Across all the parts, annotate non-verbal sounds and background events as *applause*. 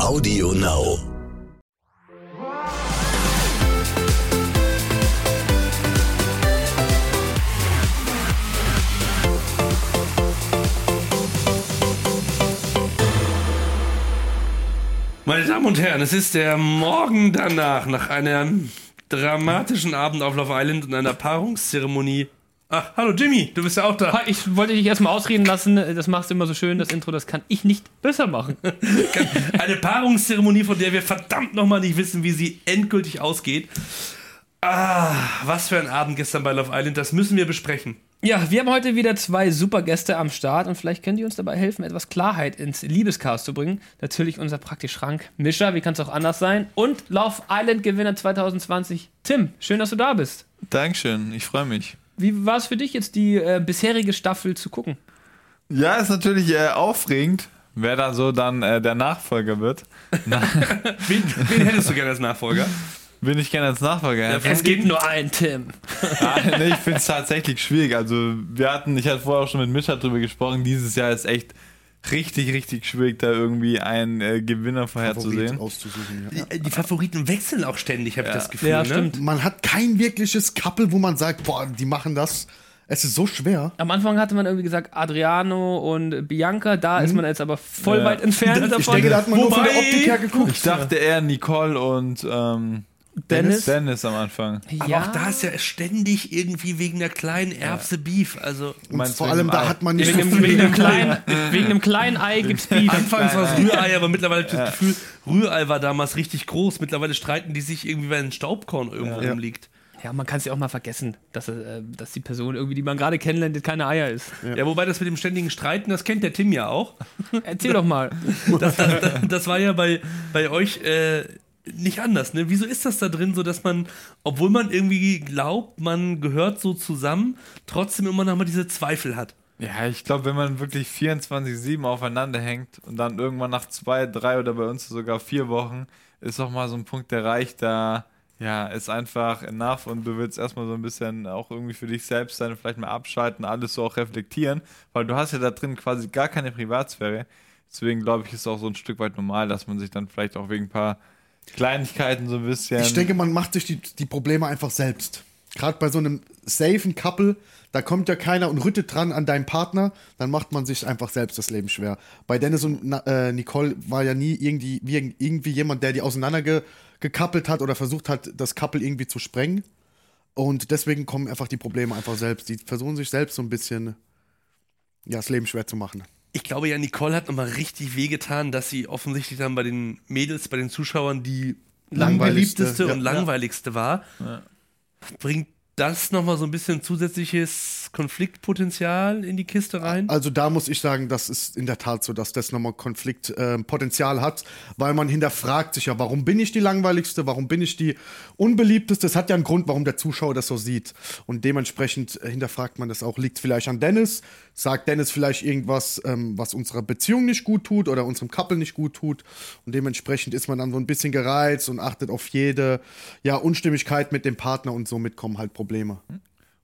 Audio Now. Meine Damen und Herren, es ist der Morgen danach, nach einem dramatischen Abend auf Love Island und einer Paarungszeremonie. Ach, hallo Jimmy, du bist ja auch da. Ich wollte dich erstmal ausreden lassen. Das machst du immer so schön, das Intro. Das kann ich nicht besser machen. *laughs* Eine Paarungszeremonie, von der wir verdammt nochmal nicht wissen, wie sie endgültig ausgeht. Ah, was für ein Abend gestern bei Love Island, das müssen wir besprechen. Ja, wir haben heute wieder zwei super Gäste am Start und vielleicht können die uns dabei helfen, etwas Klarheit ins Liebeschaos zu bringen. Natürlich unser praktisch Schrank Mischer, wie kann es auch anders sein? Und Love Island Gewinner 2020, Tim. Schön, dass du da bist. Dankeschön, ich freue mich. Wie war es für dich jetzt, die äh, bisherige Staffel zu gucken? Ja, ist natürlich äh, aufregend, wer dann so dann äh, der Nachfolger wird. *laughs* Wen, wen hättest du gerne als Nachfolger? Bin ich gerne als Nachfolger. Ja, Es gibt nur einen Tim. nee, ich finde es tatsächlich schwierig. Also wir hatten, ich hatte vorher auch schon mit Mischa drüber gesprochen, dieses Jahr ist echt richtig, richtig schwierig, da irgendwie einen äh, Gewinner vorherzusehen. Ja. Die, die Favoriten wechseln auch ständig, habe ich das Gefühl. Ja, ne? stimmt. Man hat kein wirkliches Couple, wo man sagt, boah, die machen das. Es ist so schwer. Am Anfang hatte man irgendwie gesagt Adriano und Bianca, da ist man jetzt aber voll Ja. weit entfernt davon. Ich denke, da hat man nur von der Wobei- Optik her geguckt. Ich dachte eher Nicole und ähm, Dennis? Dennis am Anfang. Aber ja. auch da ist ja ständig irgendwie wegen der kleinen Erbse Beef. Also Und vor allem da hat man nicht Wegen so wegen, viel. einem kleinen, wegen einem kleinen Ei gibt's Beef. anfangs war es. Rührei, aber mittlerweile habe ich das Gefühl, Rührei war damals richtig groß. Mittlerweile streiten die sich irgendwie, weil ein Staubkorn irgendwo Ja. rumliegt. Ja, man kann es ja auch mal vergessen, dass, äh, dass die Person irgendwie, die man gerade kennenlernt, keine Eier ist. Ja. wobei das mit dem ständigen Streiten, das kennt der Tim ja auch. Erzähl doch mal. Das, das, das, das war ja bei, bei euch äh, nicht anders. Ne? Wieso ist das da drin so, dass man, obwohl man irgendwie glaubt, man gehört so zusammen, trotzdem immer noch mal diese Zweifel hat? Ja, ich glaube, wenn man wirklich 24-7 aufeinander hängt und dann irgendwann nach zwei, drei oder bei uns sogar vier Wochen ist auch mal so ein Punkt erreicht, da ja, ist einfach enough und du willst erstmal so ein bisschen auch irgendwie für dich selbst sein, vielleicht mal abschalten, alles so auch reflektieren, weil du hast ja da drin quasi gar keine Privatsphäre. Deswegen glaube ich, ist auch so ein Stück weit normal, dass man sich dann vielleicht auch wegen ein paar Kleinigkeiten so ein bisschen. Ich denke, man macht sich die, die Probleme einfach selbst. Gerade bei so einem safen Couple, da kommt ja keiner und rüttet dran an deinem Partner, dann macht man sich einfach selbst das Leben schwer. Bei Dennis und äh, Nicole war ja nie irgendwie, wie- irgendwie jemand, der die auseinandergekappelt hat oder versucht hat, das Couple irgendwie zu sprengen. Und deswegen kommen einfach die Probleme einfach selbst. Die versuchen sich selbst so ein bisschen ja, das Leben schwer zu machen. Ich glaube ja, Nicole hat nochmal richtig wehgetan, dass sie offensichtlich dann bei den Mädels, bei den Zuschauern die unbeliebteste ja. und langweiligste war. Bringt das nochmal so ein bisschen zusätzliches Konfliktpotenzial in die Kiste rein? Also da muss ich sagen, das ist in der Tat so, dass das nochmal Konfliktpotenzial hat, weil man hinterfragt sich ja, warum bin ich die langweiligste, warum bin ich die unbeliebteste? Es hat ja einen Grund, warum der Zuschauer das so sieht. Und dementsprechend äh, hinterfragt man das auch. Liegt vielleicht an Dennis? Sagt Dennis vielleicht irgendwas, ähm, was unserer Beziehung nicht gut tut oder unserem Couple nicht gut tut? Und dementsprechend ist man dann so ein bisschen gereizt und achtet auf jede ja, Unstimmigkeit mit dem Partner und somit kommen halt Probleme.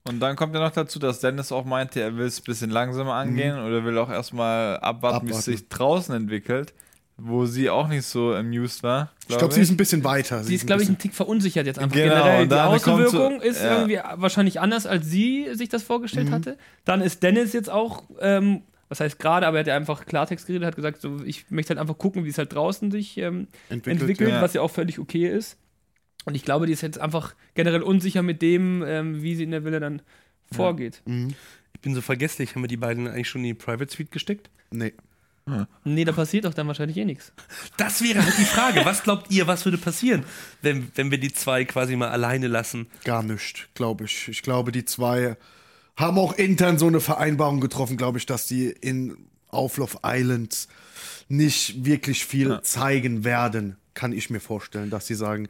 Und dann kommt ja noch dazu, dass Dennis auch meinte, er will es ein bisschen langsamer angehen oder will auch erstmal abwarten, wie es Abwarten. sich draußen entwickelt, wo sie auch nicht so amused war. Ich glaube, sie ist ein bisschen weiter. Sie ist, glaube ich, ein Tick verunsichert jetzt einfach Genau, generell. Die Außenwirkung so- ist ja. irgendwie wahrscheinlich anders, als sie sich das vorgestellt Mhm. hatte. Dann ist Dennis jetzt auch, ähm, was heißt gerade, aber er hat ja einfach Klartext geredet, hat gesagt, so, ich möchte halt einfach gucken, wie es halt draußen sich ähm, Entwickelt, entwickelt, ja. was ja auch völlig okay ist. Und ich glaube, die ist jetzt einfach generell unsicher mit dem, ähm, wie sie in der Villa dann vorgeht. Ich bin so vergesslich, haben wir die beiden eigentlich schon in die Private Suite gesteckt? Nee. Nee, da passiert doch dann wahrscheinlich eh nichts. Das wäre halt die Frage. Was glaubt ihr, was würde passieren, wenn, wenn wir die zwei quasi mal alleine lassen? Gar nicht, glaube ich. Ich glaube, die zwei haben auch intern so eine Vereinbarung getroffen, glaube ich, dass die in auf Love Island nicht wirklich viel zeigen werden, kann ich mir vorstellen, dass sie sagen,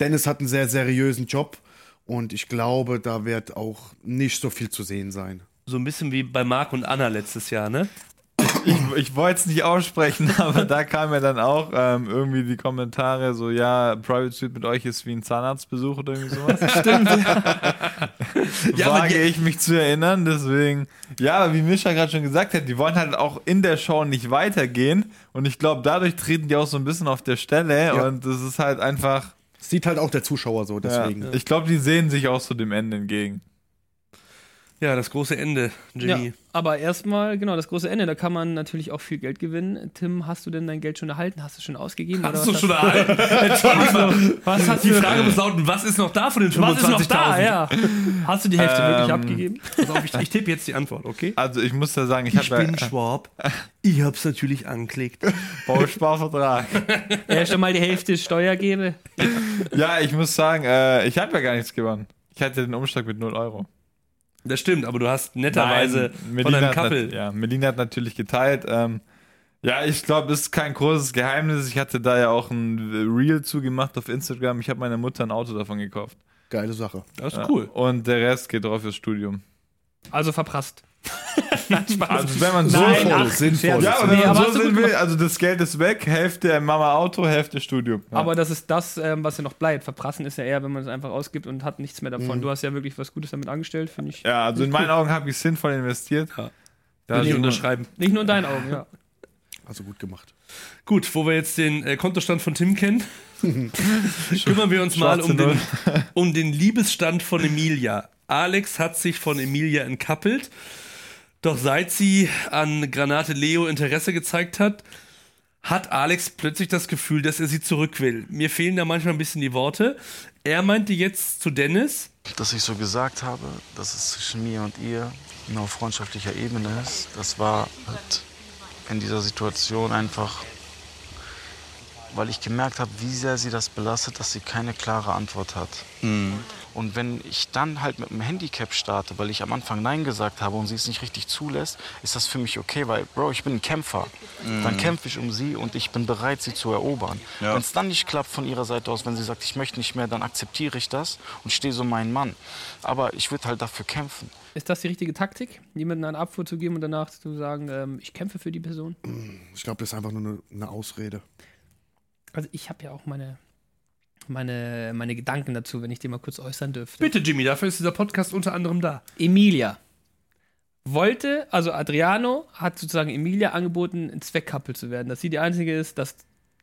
Dennis hat einen sehr seriösen Job und ich glaube, da wird auch nicht so viel zu sehen sein. So ein bisschen wie bei Marc und Anna letztes Jahr, ne? ich, ich wollte es nicht aussprechen, *laughs* aber da kam ja dann auch ähm, irgendwie die Kommentare so, ja, Private Suite mit euch ist wie ein Zahnarztbesuch oder irgendwie sowas. *laughs* Stimmt. *laughs* Ja, Wage ich mich zu erinnern, deswegen, ja, aber wie Mischa gerade schon gesagt hat, die wollen halt auch in der Show nicht weitergehen und ich glaube, dadurch treten die auch so ein bisschen auf der Stelle Ja. und das ist halt einfach, Sieht halt auch der Zuschauer so, deswegen. ja, ich glaube, die sehen sich auch so dem Ende entgegen. Ja, das große Ende, Jimmy. Ja, aber erstmal, genau, das große Ende, da kann man natürlich auch viel Geld gewinnen. Tim, hast du denn dein Geld schon erhalten? Hast du schon ausgegeben? Hast oder du was schon erhalten? *laughs* Entschuldigung. Was hast Die du? Frage muss lauten, was ist noch da von den 25.000? Was ist noch da? Ja. Hast du die Hälfte wirklich Ähm, abgegeben? Pass auf, ich, ich tippe jetzt die Antwort, okay? Also ich muss ja sagen, ich, Ich habe bin ja Schwab. *laughs* Ich hab's natürlich angeklickt. Bausparvertrag. Er *laughs* schon mal die Hälfte Steuer gebe. ja, ich muss sagen, äh, ich habe ja gar nichts gewonnen. Ich hatte den Umschlag mit 0 Euro. Das stimmt, aber du hast netterweise Nein, von deinem nat- ja, Melina hat natürlich geteilt. Ähm, ja, ich glaube, es ist kein großes Geheimnis. Ich hatte da ja auch ein Reel zugemacht auf Instagram. Ich habe meiner Mutter ein Auto davon gekauft. Geile Sache. Das ist Ja. cool. Und der Rest geht drauf fürs Studium. Also verprasst. *laughs* Nein. Also wenn man so Nein, Sinnvoll, ach, sinnvoll. Ja, aber wenn Nee, man aber so gut will, also das Geld ist weg, Hälfte Mama Auto, Hälfte Studium. Ja. Aber das ist das, ähm, was ja noch bleibt. Verprassen ist ja eher, wenn man es einfach ausgibt und hat nichts mehr Mhm. davon. Du hast ja wirklich was Gutes damit angestellt, finde ich. ja, also in meinen Augen habe ich sinnvoll investiert. Ja. Da Will ich ist unterschreiben. Nicht nur in deinen Augen, ja. Also gut gemacht. Gut, wo wir jetzt den äh, Kontostand von Tim kennen, *laughs* kümmern wir uns mal um den, um den Liebesstand von Emilia. Alex hat sich von Emilia entkappelt, doch seit sie an Granate Leo Interesse gezeigt hat, hat Alex plötzlich das Gefühl, dass er sie zurück will. Mir fehlen da manchmal ein bisschen die Worte. Er meinte jetzt zu Dennis, dass ich so gesagt habe, dass es zwischen mir und ihr nur auf freundschaftlicher Ebene ist, das war halt in dieser Situation einfach, weil ich gemerkt habe, wie sehr sie das belastet, dass sie keine klare Antwort hat. Und wenn ich dann halt mit einem Handicap starte, weil ich am Anfang Nein gesagt habe und sie es nicht richtig zulässt, ist das für mich okay, weil, Bro, ich bin ein Kämpfer. Dann kämpfe ich um sie und ich bin bereit, sie zu erobern. Ja. Wenn es dann nicht klappt von ihrer Seite aus, wenn sie sagt, ich möchte nicht mehr, dann akzeptiere ich das und stehe so meinen Mann. Aber ich würde halt dafür kämpfen. Ist das die richtige Taktik, jemandem eine Abfuhr zu geben und danach zu sagen, ähm, ich kämpfe für die Person? Ich glaube, das ist einfach nur eine, eine Ausrede. Also ich habe ja auch meine, meine, meine Gedanken dazu, wenn ich die mal kurz äußern dürfte. bitte Jimmy, dafür ist dieser Podcast unter anderem da. Emilia wollte, also Adriano hat sozusagen Emilia angeboten, ein Zweckkappel zu werden, dass sie die Einzige ist, das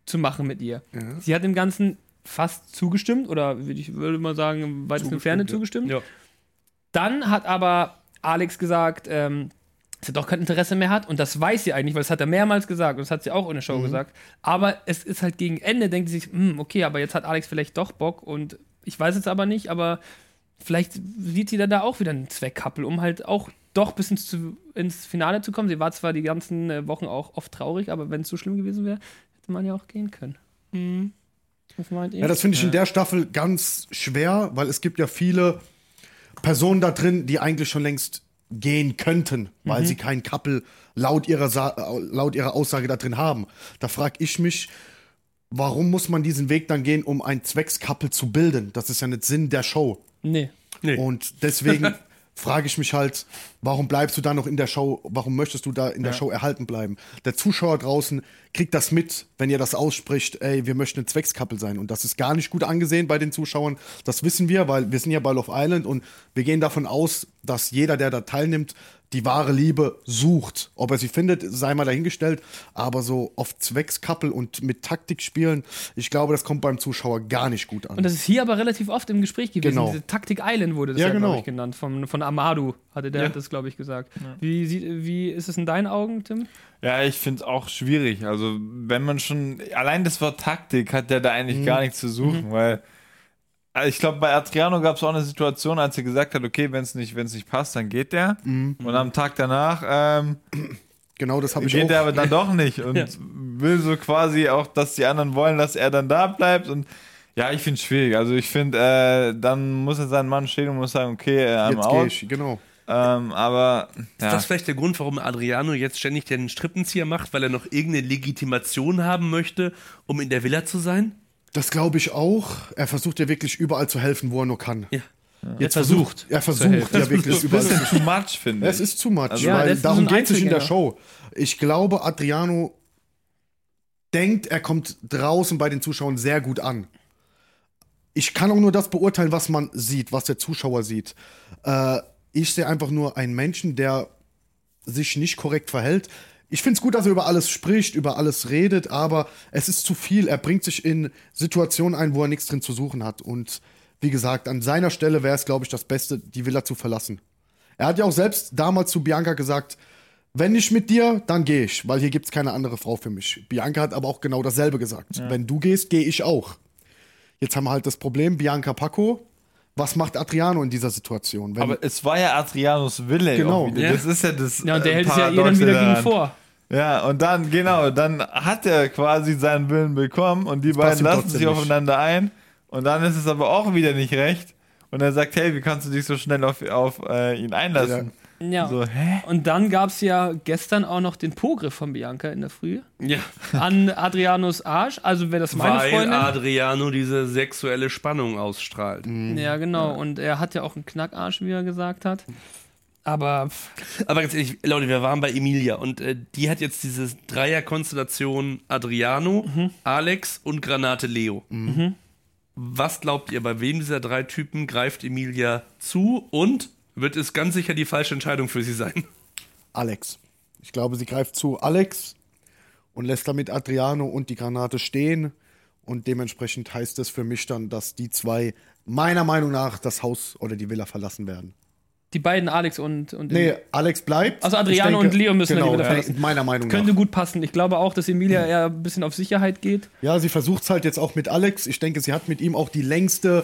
zu machen mit ihr. Ja. Sie hat dem Ganzen fast zugestimmt oder würde ich würde mal sagen, im weitesten Ferne zugestimmt. Ja. Dann hat aber Alex gesagt, ähm, dass er doch kein Interesse mehr hat und das weiß sie eigentlich, weil das hat er mehrmals gesagt und das hat sie auch in der Show gesagt. Aber es ist halt gegen Ende, denkt sie sich, hm, okay, aber jetzt hat Alex vielleicht doch Bock und ich weiß es aber nicht, aber vielleicht sieht sie dann da auch wieder einen Zweckkappel, um halt auch doch bis ins, zu- ins Finale zu kommen. Sie war zwar die ganzen äh, Wochen auch oft traurig, aber wenn es so schlimm gewesen wäre, hätte man ja auch gehen können. Was meint ihr? Ja, das finde ich in der Staffel ganz schwer, weil es gibt ja viele Personen da drin, die eigentlich schon längst gehen könnten, weil sie kein Couple laut ihrer, Sa laut ihrer Aussage da drin haben. Da frage ich mich, warum muss man diesen Weg dann gehen, um ein Zweckskappel zu bilden? Das ist ja nicht Sinn der Show. nee. Nee. Und deswegen *laughs* frage ich mich halt, warum bleibst du da noch in der Show? Warum möchtest du da in der Show erhalten bleiben? Der Zuschauer draußen kriegt das mit, wenn ihr das ausspricht, ey, wir möchten ein Zweckskappel sein. Und das ist gar nicht gut angesehen bei den Zuschauern. Das wissen wir, weil wir sind ja bei Love Island und wir gehen davon aus, dass jeder, der da teilnimmt, die wahre Liebe sucht. Ob er sie findet, sei mal dahingestellt. Aber so auf Zweckskappel und mit Taktik spielen, ich glaube, das kommt beim Zuschauer gar nicht gut an. Und das ist hier aber relativ oft im Gespräch gewesen. Genau. Diese Taktik Island wurde das Ja, ja, genau. glaube ich, genannt. Von, von Amadu hatte der Ja. das, glaube ich, gesagt. Wie, sieht, wie ist es in deinen Augen, Tim? Ja, ich finde es auch schwierig. Also, wenn man schon, allein das Wort Taktik hat ja da eigentlich Mhm. gar nichts zu suchen, weil also ich glaube, bei Adriano gab es auch eine Situation, als er gesagt hat, okay, wenn es nicht, wenn's nicht passt, dann geht der. Mhm. Und am Tag danach ähm, *clears throat* genau das habe ich geht auch. er aber dann doch nicht und *laughs* Ja. will so quasi auch, dass die anderen wollen, dass er dann da bleibt und ja, ich finde es schwierig. Also ich finde, äh, dann muss er seinen Mann stehen und muss sagen, okay, äh, I'm Jetzt out. ich, genau. Ähm, aber Ist ja. das vielleicht der Grund, warum Adriano jetzt ständig den Strippenzieher macht, weil er noch irgendeine Legitimation haben möchte, um in der Villa zu sein? Das glaube ich auch. Er versucht ja wirklich überall zu helfen, wo er nur kann. Ja. Jetzt versucht Er zu versucht helfen. ja wirklich Ein überall bisschen zu too much, finde Es ich. ist too much, Also- Ja, das weil ist so darum geht es sich in der. Show. Ich glaube, Adriano denkt, er kommt draußen bei den Zuschauern sehr gut an. Ich kann auch nur das beurteilen, was man sieht, was der Zuschauer sieht. Äh, ich sehe einfach nur einen Menschen, der sich nicht korrekt verhält. Ich finde es gut, dass er über alles spricht, über alles redet, aber es ist zu viel. Er bringt sich in Situationen ein, wo er nichts drin zu suchen hat. Und wie gesagt, an seiner Stelle wäre es, glaube ich, das Beste, die Villa zu verlassen. Er hat ja auch selbst damals zu Bianca gesagt, wenn nicht mit dir, dann gehe ich, weil hier gibt es keine andere Frau für mich. Bianca hat aber auch genau dasselbe gesagt. Wenn du gehst, gehe ich auch. Jetzt haben wir halt das Problem, Bianca Paco, was macht Adriano in dieser Situation? Wenn, Aber es war ja Adrianos Wille. Genau. Ja. Das ist ja das. Ja, und der äh, hält es ja dann Paradoxe wieder gegen daran. vor. Ja, und dann, genau, dann hat er quasi seinen Willen bekommen und die passt beiden lassen sich nicht. aufeinander ein. Und dann ist es aber auch wieder nicht recht. Und er sagt, hey, wie kannst du dich so schnell auf, auf äh, ihn einlassen? Ja. So, hä? Und dann gab es ja gestern auch noch den Pogriff von Bianca in der Früh Ja, an Adrianos Arsch. Also wäre das meine weil Freundin. Adriano diese sexuelle Spannung ausstrahlt. Ja, genau. Und er hat ja auch einen Knackarsch, wie er gesagt hat. Aber Aber ganz ehrlich, Leute, wir waren bei Emilia und äh, die hat jetzt diese Dreierkonstellation Adriano, Alex und Granate Leo. Was glaubt ihr, bei wem dieser drei Typen greift Emilia zu und wird es ganz sicher die falsche Entscheidung für sie sein? Alex. Ich glaube, sie greift zu Alex und lässt damit Adriano und die Granate stehen. Und dementsprechend heißt es für mich dann, dass die zwei meiner Meinung nach das Haus oder die Villa verlassen werden. die beiden, Alex und, und Nee, Alex bleibt. Also Adriano Ich und Leo müssen genau, die Villa verlassen. Meiner Meinung könnte nach. gut passen. Ich glaube auch, dass Emilia eher ein bisschen auf Sicherheit geht. Ja, sie versucht es halt jetzt auch mit Alex. Ich denke, sie hat mit ihm auch die längste,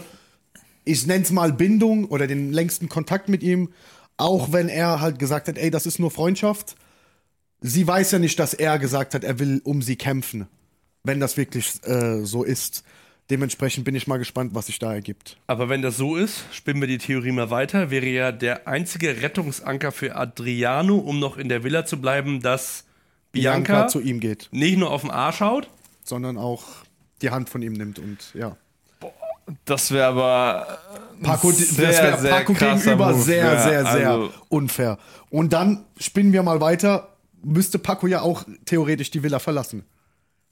ich nenne es mal Bindung oder den längsten Kontakt mit ihm. Auch wenn er halt gesagt hat, ey, das ist nur Freundschaft. Sie weiß ja nicht, dass er gesagt hat, er will um sie kämpfen. Wenn das wirklich äh, so ist. Dementsprechend bin ich mal gespannt, was sich da ergibt. Aber wenn das so ist, spinnen wir die Theorie mal weiter, wäre ja der einzige Rettungsanker für Adriano, um noch in der Villa zu bleiben, dass Bianca, Bianca zu ihm geht, nicht nur auf den Arsch haut, sondern auch die Hand von ihm nimmt und ja. Das wäre aber. Paco, sehr, das wäre sehr Paco gegenüber Move, sehr, ja, sehr, sehr also- unfair. Und dann spinnen wir mal weiter. Müsste Paco ja auch theoretisch die Villa verlassen.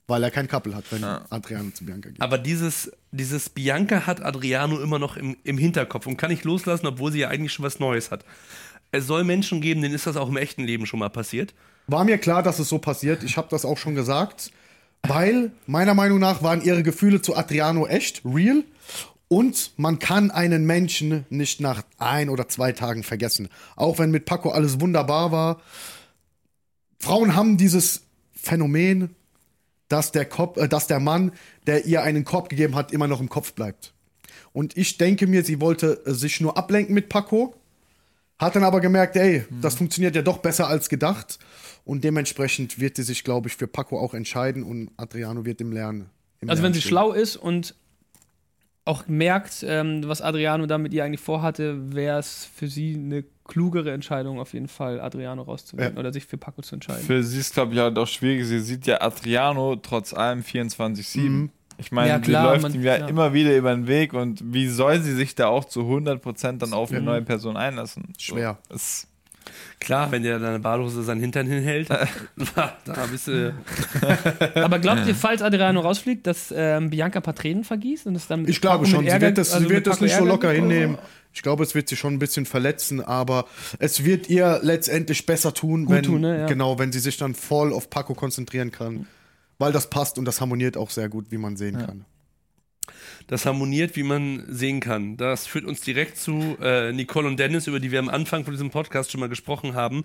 Weil er kein Couple hat, wenn Adriano zu Bianca geht. Aber dieses, dieses Bianca hat Adriano immer noch im, im Hinterkopf und kann nicht loslassen, obwohl sie ja eigentlich schon was Neues hat. Es soll Menschen geben, denen ist das auch im echten Leben schon mal passiert. War mir klar, dass es so passiert. Ich habe das auch schon gesagt. Weil, meiner Meinung nach, waren ihre Gefühle zu Adriano echt, real. Und man kann einen Menschen nicht nach ein oder zwei Tagen vergessen. Auch wenn mit Paco alles wunderbar war. Frauen haben dieses Phänomen, dass der, Kopf, äh, dass der Mann, der ihr einen Korb gegeben hat, immer noch im Kopf bleibt. Und ich denke mir, sie wollte äh, sich nur ablenken mit Paco, hat dann aber gemerkt, ey, das funktioniert ja doch besser als gedacht. Und dementsprechend wird sie sich, glaube ich, für Paco auch entscheiden und Adriano wird im Lernen. Im Also wenn Lernen sie stehen. schlau ist und auch merkt, ähm, was Adriano da mit ihr eigentlich vorhatte, wäre es für sie eine klugere Entscheidung, auf jeden Fall Adriano rauszuwählen Ja. oder sich für Paco zu entscheiden. Für sie ist, glaube ich, halt auch schwierig. Sie sieht ja Adriano trotz allem 24-7. Ich meine, Ja, die klar, läuft man- ihm ja, ja. immer wieder über den Weg und wie soll sie sich da auch zu 100% dann auf eine neue Person einlassen? Schwer. So, es, Klar, wenn der deine Badehose seinen Hintern hinhält, *laughs* da bist du. *laughs* Aber glaubt ihr, falls Adriano rausfliegt, dass ähm, Bianca ein paar Tränen vergießt und es dann Ich glaube schon, sie wird das, also sie wird das nicht so locker gibt oder so? hinnehmen. Ich glaube, es wird sie schon ein bisschen verletzen, aber es wird ihr letztendlich besser tun, Gut wenn, tun, ne? Ja. genau, wenn sie sich dann voll auf Paco konzentrieren kann. Weil das passt und das harmoniert auch sehr gut, wie man sehen kann. Das harmoniert, wie man sehen kann. Das führt uns direkt zu äh, Nicole und Dennis, über die wir am Anfang von diesem Podcast schon mal gesprochen haben.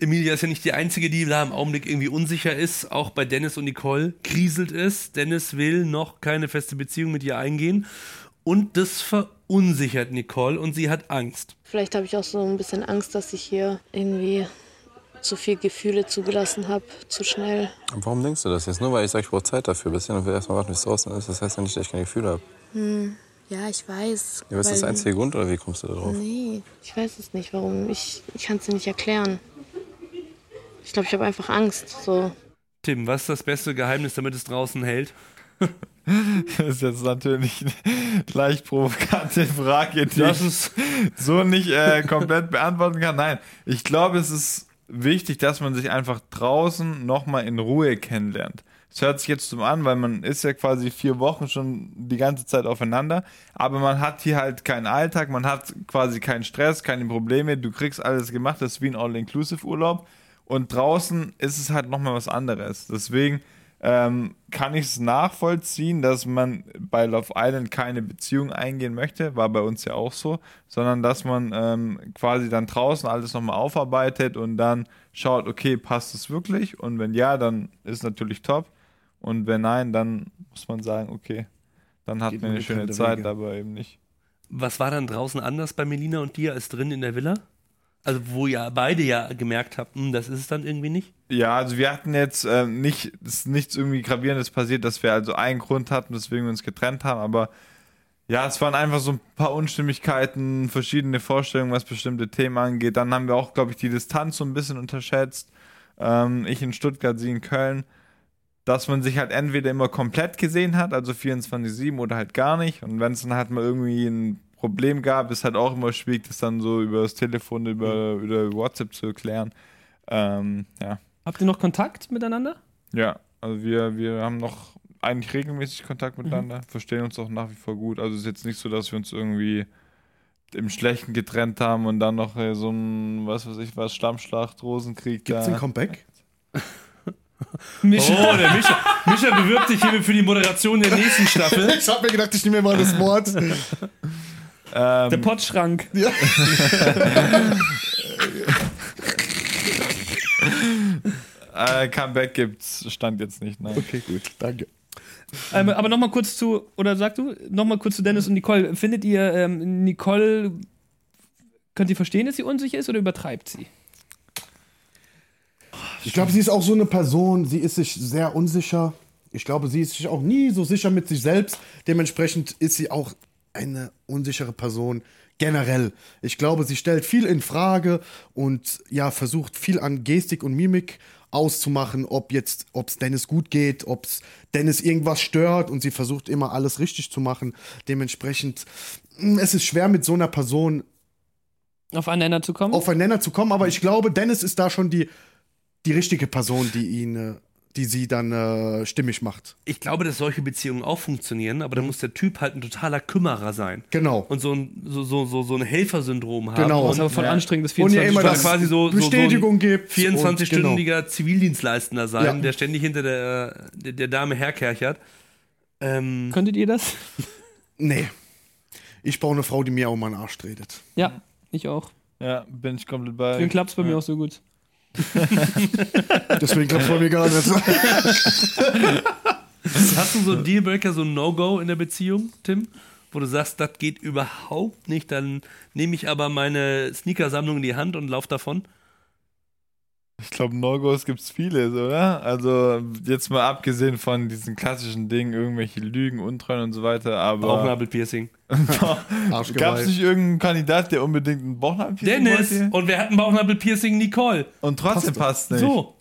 Emilia ist ja nicht die Einzige, die da im Augenblick irgendwie unsicher ist. Auch bei Dennis und Nicole kriselt es. Dennis will noch keine feste Beziehung mit ihr eingehen. Und das verunsichert Nicole und sie hat Angst. Vielleicht habe ich auch so ein bisschen Angst, dass ich hier irgendwie zu viel Gefühle zugelassen habe, zu schnell. Warum denkst du das jetzt? Nur weil ich sage, ich brauche Zeit dafür. Bis dann will erstmal warten, bis es draußen ist. Das heißt ja nicht, dass ich keine Gefühle habe. Ja, ich weiß. Ja, was ist das einzige Grund oder wie kommst du da drauf? Nee, ich weiß es nicht, warum. Ich, ich kann es dir nicht erklären. Ich glaube, ich habe einfach Angst. So. Tim, was ist das beste Geheimnis, damit es draußen hält? *laughs* Das ist jetzt natürlich eine leicht provokante Frage, die ich so nicht äh, komplett beantworten kann. Nein, ich glaube, es ist wichtig, dass man sich einfach draußen nochmal in Ruhe kennenlernt. Es hört sich jetzt so an, weil man ist ja quasi vier Wochen schon die ganze Zeit aufeinander, aber man hat hier halt keinen Alltag, man hat quasi keinen Stress, keine Probleme, du kriegst alles gemacht, das ist wie ein All-Inclusive-Urlaub und draußen ist es halt nochmal was anderes. Deswegen ähm, kann ich es nachvollziehen, dass man bei Love Island keine Beziehung eingehen möchte, war bei uns ja auch so, sondern dass man ähm, quasi dann draußen alles nochmal aufarbeitet und dann schaut, okay, passt es wirklich? Und wenn ja, dann ist natürlich top. Und wenn nein, dann muss man sagen, okay, dann hatten wir man eine schöne Zeit, Wege. aber eben nicht. Was war dann draußen anders bei Melina und dir als drin in der Villa? Also wo ja beide ja gemerkt habt, hm, das ist es dann irgendwie nicht. Ja, also wir hatten jetzt äh, nicht, ist nichts irgendwie Gravierendes passiert, dass wir also einen Grund hatten, weswegen wir uns getrennt haben, aber ja, es waren einfach so ein paar Unstimmigkeiten, verschiedene Vorstellungen, was bestimmte Themen angeht. Dann haben wir auch, glaube ich, die Distanz so ein bisschen unterschätzt. Ähm, ich in Stuttgart, sie in Köln. Dass man sich halt entweder immer komplett gesehen hat, also 24-7 oder halt gar nicht. Und wenn es dann halt mal irgendwie ein Problem gab, ist halt auch immer schwierig, das dann so über das Telefon, über, über WhatsApp zu erklären. Ähm, ja. Habt ihr noch Kontakt miteinander? Ja, also wir, wir haben noch eigentlich regelmäßig Kontakt miteinander, verstehen uns auch nach wie vor gut. Also es ist jetzt nicht so, dass wir uns irgendwie im Schlechten getrennt haben und dann noch äh, so ein, was weiß ich was, Stammschlacht, Rosenkrieg Gibt's da. ein Comeback? *laughs* Mischa. Oh, der Mischa, Mischa bewirbt sich hiermit für die Moderation der nächsten Staffel. *laughs* Ich hab mir gedacht, ich nehme mir mal das Wort. *laughs* Ähm, Der Pottschrank. *laughs* äh, Comeback gibt's, stand jetzt nicht, nein. Okay, gut, danke. Ähm, aber nochmal kurz zu, oder sag du, nochmal kurz zu Dennis und Nicole. Findet ihr, ähm, Nicole, könnt ihr verstehen, dass sie unsicher ist oder übertreibt sie? Ich glaube, sie ist auch so eine Person, sie ist sich sehr unsicher. Ich glaube, sie ist sich auch nie so sicher mit sich selbst. Dementsprechend ist sie auch eine unsichere Person generell. Ich glaube, sie stellt viel in Frage und ja, versucht viel an Gestik und Mimik auszumachen, ob jetzt, ob es Dennis gut geht, ob es Dennis irgendwas stört und sie versucht immer alles richtig zu machen. Dementsprechend, mh, es ist schwer mit so einer Person Auf einen Nenner zu kommen? aufeinander zu kommen, aber ich glaube, Dennis ist da schon die, die richtige Person, die ihn, äh, die sie dann äh, stimmig macht. Ich glaube, dass solche Beziehungen auch funktionieren, aber da muss der Typ halt ein totaler Kümmerer sein. Genau. Und so ein, so, so, so, so ein Helfersyndrom haben. Genau. das ist Und voll Ja. anstrengend, das Und ja 24 immer quasi so- so- Bestätigung gibt. und 24-stündiger Zivildienstleistender sein, Ja. der ständig hinter der, der, der Dame herkerchert. Ähm, Könntet ihr das? Genau. *laughs* Nee. Ich brauche eine Frau, die mir auch mal einen Arsch tretet. Ja, ich auch. Ja, bin ich komplett bei. Deswegen klappt es bei mir auch so gut. *laughs* Deswegen klappt bei mir gar nicht. *laughs* hast du so einen Dealbreaker, so ein No-Go in der Beziehung, Tim? Wo du sagst, das geht überhaupt nicht, dann nehme ich aber meine Sneakersammlung in die Hand und lauf davon. Ich glaube, No-Gos gibt's viele, oder? Also, jetzt mal abgesehen von diesen klassischen Dingen, irgendwelche Lügen, Untreuen und so weiter, aber. Bauchnabelpiercing. *laughs* Gab es nicht irgendeinen Kandidat, der unbedingt einen Bauchnabelpiercing Dennis! wollte? Und wir hatten Bauchnabelpiercing Nicole. Und trotzdem passt nicht. So.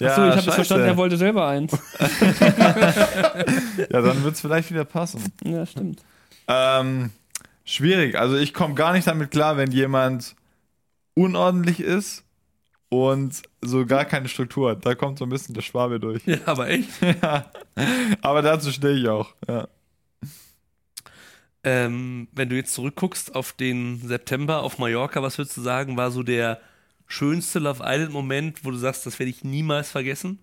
Ja, Achso, ich habe jetzt verstanden, er wollte selber eins. *laughs* *laughs* Ja, dann wird's vielleicht wieder passen. Ja, stimmt. Ähm, schwierig. Also ich komme gar nicht damit klar, wenn jemand unordentlich ist und so gar keine Struktur hat. Da kommt so ein bisschen der Schwabe durch. Ja, aber echt. *laughs* ja. Aber dazu stehe ich auch. Ja. Ähm, wenn du jetzt zurückguckst auf den September auf Mallorca, was würdest du sagen, war so der schönste Love Island-Moment, wo du sagst, das werde ich niemals vergessen?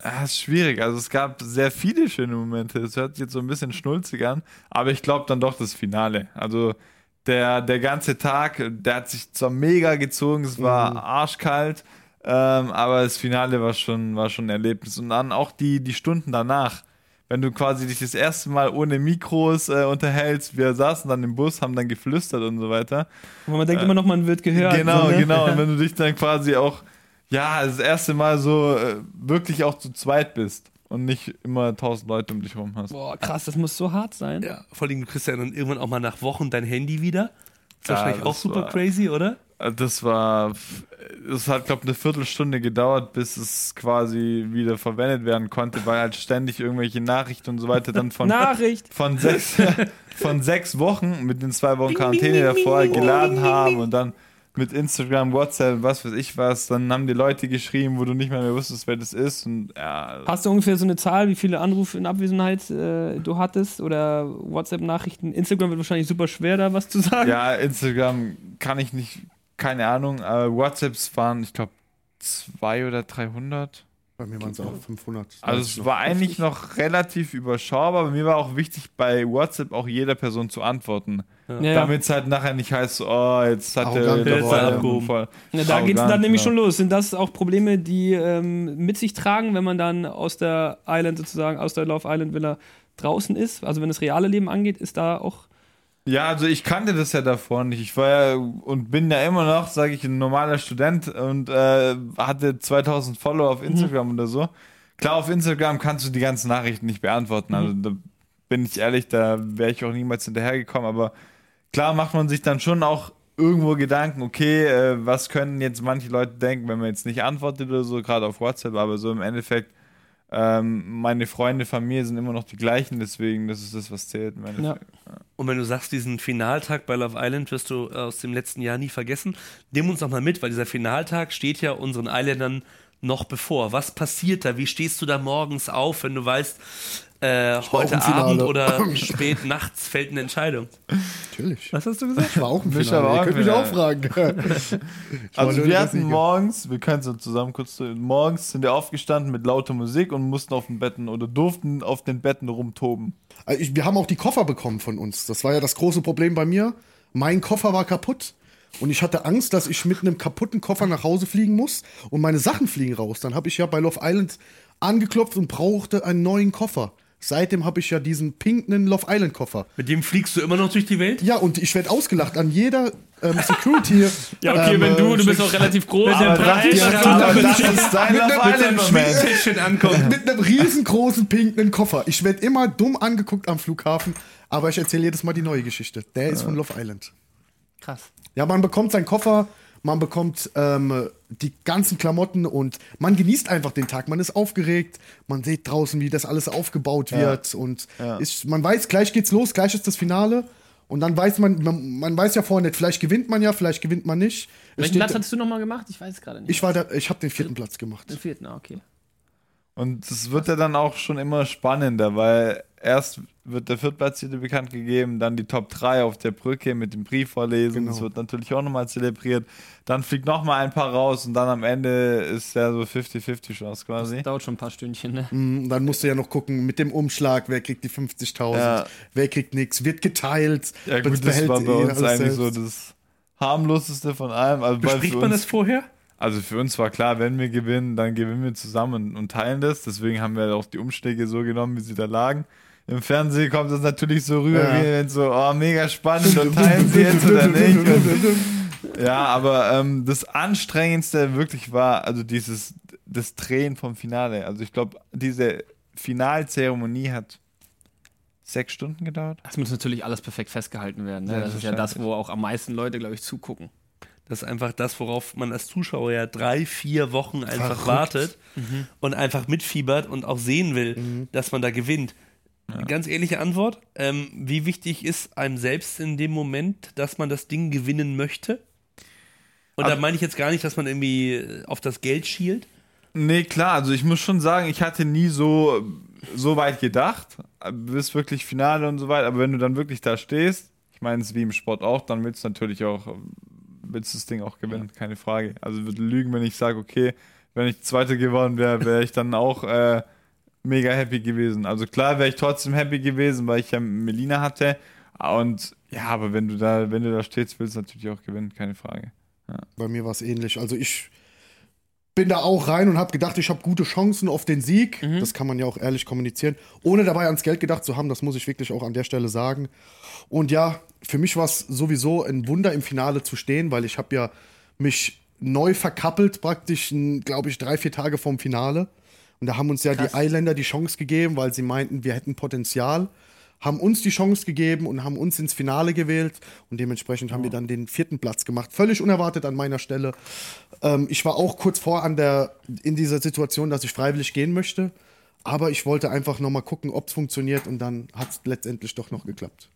Ja, ist schwierig. Also es gab sehr viele schöne Momente. Es hört sich jetzt so ein bisschen schnulzig an, aber ich glaube dann doch das Finale. Also der, der ganze Tag, der hat sich zwar mega gezogen, es war arschkalt, ähm, aber das Finale war schon, war schon ein Erlebnis. Und dann auch die, die Stunden danach, wenn du quasi dich das erste Mal ohne Mikros äh, unterhältst. Wir saßen dann im Bus, haben dann geflüstert und so weiter. Aber man denkt immer noch, man wird gehört. Genau, so, ne? genau. Und *laughs* wenn du dich dann quasi auch, ja, das erste Mal so äh, wirklich auch zu zweit bist und nicht immer tausend Leute um dich rum hast. Boah, krass, das muss so hart sein. Ja, vor allem, du kriegst ja dann irgendwann auch mal nach Wochen dein Handy wieder. Ist Ja, wahrscheinlich auch das super war- crazy, oder? Das war, es hat, glaube ich, eine Viertelstunde gedauert, bis es quasi wieder verwendet werden konnte, weil halt ständig irgendwelche Nachrichten und so weiter dann von, Nachricht. von, sechs, *laughs* von sechs Wochen mit den zwei Wochen Quarantäne davor geladen haben und dann mit Instagram, WhatsApp, was weiß ich was, dann haben die Leute geschrieben, wo du nicht mehr, mehr wusstest, wer das ist und ja, Hast du ungefähr so eine Zahl, wie viele Anrufe in Abwesenheit äh, du hattest oder WhatsApp-Nachrichten? Instagram wird wahrscheinlich super schwer, da was zu sagen. ja, Instagram kann ich nicht, keine Ahnung, aber WhatsApps waren, ich glaube, zwei oder 300. Bei mir waren es auch 500. Also es war eigentlich noch relativ überschaubar, aber mir war auch wichtig, bei WhatsApp auch jeder Person zu antworten. Ja. Damit es halt nachher nicht heißt, so, oh, jetzt hat Arrogant der voll- abgehoben. voll Ja, da geht es dann nämlich ja. schon los. Sind das auch Probleme, die ähm, mit sich tragen, wenn man dann aus der Island sozusagen, aus der Love Island Villa draußen ist? Also wenn das reale Leben angeht, ist da auch. Ja, also ich kannte das ja davor nicht. Ich war ja und bin ja immer noch, sage ich, ein normaler Student und äh, hatte 2000 Follower auf Instagram oder so. Klar, auf Instagram kannst du die ganzen Nachrichten nicht beantworten. Also da bin ich ehrlich, da wäre ich auch niemals hinterhergekommen. Aber klar macht man sich dann schon auch irgendwo Gedanken, okay, äh, was können jetzt manche Leute denken, wenn man jetzt nicht antwortet oder so, gerade auf WhatsApp, aber so im Endeffekt, ähm, meine Freunde, Familie sind immer noch die gleichen, deswegen, das ist das, was zählt. Endeffekt. Und wenn du sagst, diesen Finaltag bei Love Island wirst du aus dem letzten Jahr nie vergessen, nimm uns noch mal mit, weil dieser Finaltag steht ja unseren Isländern noch bevor. Was passiert da? Wie stehst du da morgens auf, wenn du weißt, äh, heute. Abend oder *laughs* spät nachts fällt eine Entscheidung? Natürlich. Was hast du gesagt? Ich war auch ein war Ihr könnt mich auch fragen. *laughs* Also wir hatten morgens, wir können so zusammen kurz, morgens sind wir aufgestanden mit lauter Musik und mussten auf den Betten oder durften auf den Betten rumtoben. Also ich, wir haben auch die Koffer bekommen von uns. Das war ja das große Problem bei mir. Mein Koffer war kaputt. Und ich hatte Angst, dass ich mit einem kaputten Koffer nach Hause fliegen muss und meine Sachen fliegen raus. Dann habe ich ja bei Love Island angeklopft und brauchte einen neuen Koffer. Seitdem habe ich ja diesen pinken Love Island Koffer. Mit dem fliegst du immer noch durch die Welt? Ja, und ich werde ausgelacht an jeder ähm, Security. *laughs* Ja, okay, ähm, wenn du, du bist auch relativ groß. aber das ist dein Love Island Moment. Tischchen ankommt. mit einem riesengroßen pinken Koffer. Ich werde immer dumm angeguckt am Flughafen, aber ich erzähle jedes Mal die neue Geschichte. Der ist von Love Island. Krass. Ja, man bekommt seinen Koffer, man bekommt ähm, die ganzen Klamotten und man genießt einfach den Tag. Man ist aufgeregt, man sieht draußen, wie das alles aufgebaut wird und ist, man weiß, gleich geht's los, gleich ist das Finale. Und dann weiß man, man, man weiß ja vorher nicht, vielleicht gewinnt man ja, vielleicht gewinnt man nicht. Welchen steht- Platz hattest du nochmal gemacht? Ich weiß es gerade nicht. ich war da, ich habe den vierten Platz gemacht. Den vierten, ah, okay. Und es wird ja dann auch schon immer spannender, weil erst wird der Viertplatzierte bekannt gegeben, dann die Top 3 auf der Brücke mit dem Brief vorlesen. Genau. Das wird natürlich auch nochmal zelebriert. Dann fliegt nochmal ein paar raus und dann am Ende ist ja so 50-50 Chance quasi. Dauert schon ein paar Stündchen, ne? Mhm, Dann musst du ja noch gucken mit dem Umschlag, wer kriegt die 50.000, Ja. wer kriegt nichts, wird geteilt. Ja gut, das war bei eh uns eigentlich selbst. so das harmloseste von allem. Also Bespricht für man uns, das vorher? Also für uns war klar, wenn wir gewinnen, dann gewinnen wir zusammen und, und teilen das. Deswegen haben wir auch die Umschläge so genommen, wie sie da lagen. Im Fernsehen kommt das natürlich so rüber, Ja. wie wenn so, oh, mega spannend und teilen sie jetzt oder nicht. Und, *laughs* ja, aber ähm, das Anstrengendste wirklich war, also dieses, das Drehen vom Finale. Also ich glaube, diese Finalzeremonie hat sechs Stunden gedauert. Das muss natürlich alles perfekt festgehalten werden. Ne? Ja, das ist ja das, wo auch am meisten Leute, glaube ich, zugucken. Das ist einfach das, worauf man als Zuschauer ja drei, vier Wochen einfach Verrückt. wartet und einfach mitfiebert und auch sehen will, dass man da gewinnt. Ganz ehrliche Antwort. Ähm, wie wichtig ist einem selbst in dem Moment, dass man das Ding gewinnen möchte? Und da Ab- meine ich jetzt gar nicht, dass man irgendwie äh, auf das Geld schielt. Nee, klar, also ich muss schon sagen, ich hatte nie so, so weit gedacht, bis wirklich Finale und so weiter, aber wenn du dann wirklich da stehst, ich meine, es ist wie im Sport auch, dann willst du natürlich auch, willst du das Ding auch gewinnen, keine Frage. Also würde lügen, wenn ich sage, okay, wenn ich Zweiter geworden wäre, wäre ich dann auch äh, mega happy gewesen. Also klar wäre ich trotzdem happy gewesen, weil ich ja Melina hatte und ja, aber wenn du da, wenn du da stehst, willst du natürlich auch gewinnen, keine Frage. Bei mir war es ähnlich. Also ich bin da auch rein und habe gedacht, ich habe gute Chancen auf den Sieg. Das kann man ja auch ehrlich kommunizieren. Ohne dabei ans Geld gedacht zu haben, das muss ich wirklich auch an der Stelle sagen. Und ja, für mich war es sowieso ein Wunder, im Finale zu stehen, weil ich habe ja mich neu verkappelt, praktisch, glaube ich, drei, vier Tage vorm Finale. Und da haben uns ja die Eiländer die Chance gegeben, weil sie meinten, wir hätten Potenzial. haben uns die Chance gegeben und haben uns ins Finale gewählt und dementsprechend haben wir dann den vierten Platz gemacht. Völlig unerwartet an meiner Stelle. Ähm, ich war auch kurz vor an der, in dieser Situation, dass ich freiwillig gehen möchte, aber ich wollte einfach nochmal gucken, ob es funktioniert und dann hat es letztendlich doch noch geklappt.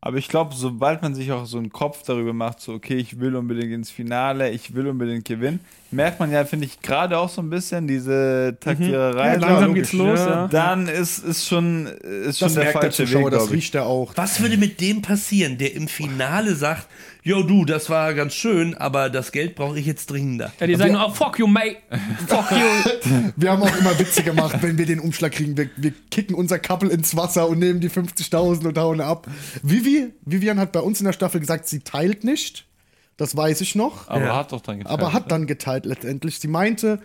Aber ich glaube, sobald man sich auch so einen Kopf darüber macht, so, okay, ich will unbedingt ins Finale, ich will unbedingt gewinnen, merkt man ja, finde ich, gerade auch so ein bisschen diese Taktiererei. Ja, langsam geht's los, ja. Dann ist, ist schon, ist schon Das der merkt der falsche Zuschauer, Weg, das riecht er auch. Was würde mit dem passieren, der im Finale sagt, yo du, das war ganz schön, aber das Geld brauche ich jetzt dringender. Ja, die sagen nur, oh, fuck you, mate. Fuck you. *laughs* Wir haben auch immer Witze gemacht, wenn wir den Umschlag kriegen. Wir, wir kicken unser Couple ins Wasser und nehmen die 50.000 und hauen ab. Vivi, Vivian hat bei uns in der Staffel gesagt, sie teilt nicht. Das weiß ich noch. Aber Ja. hat doch dann geteilt. aber hat dann geteilt letztendlich. Sie meinte,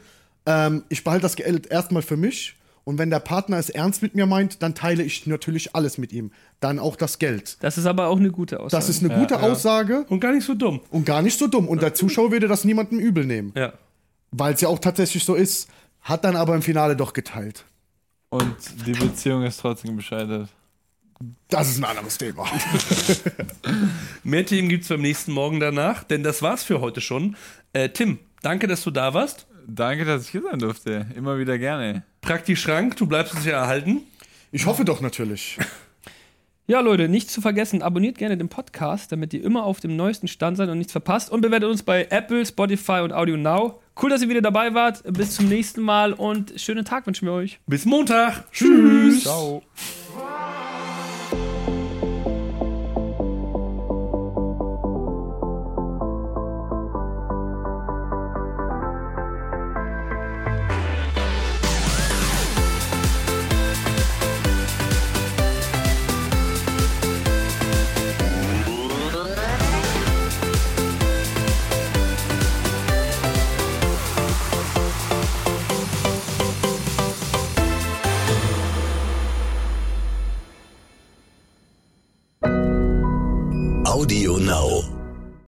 ähm, ich behalte das Geld erstmal für mich. Und wenn der Partner es ernst mit mir meint, dann teile ich natürlich alles mit ihm. Dann auch das Geld. Das ist aber auch eine gute Aussage. Das ist eine gute Aussage Und gar nicht so dumm. und gar nicht so dumm. Und der Zuschauer würde das niemandem übel nehmen. Ja. Weil es ja auch tatsächlich so ist. Hat dann aber im Finale doch geteilt. Und die Beziehung ist trotzdem gescheitert. Das ist ein anderes Thema. *laughs* Mehr Themen gibt es beim nächsten Morgen danach, denn das war's für heute schon. Äh, Tim, danke, dass du da warst. Danke, dass ich hier sein durfte. Immer wieder gerne. Praktisch Schrank, du bleibst uns ja erhalten. Ich hoffe doch natürlich. *laughs* Ja, Leute, nicht zu vergessen, abonniert gerne den Podcast, damit ihr immer auf dem neuesten Stand seid und nichts verpasst. Und bewertet uns bei Apple, Spotify und Audio Now. Cool, dass ihr wieder dabei wart. Bis zum nächsten Mal und schönen Tag wünschen wir euch. Bis Montag. Tschüss. Ciao.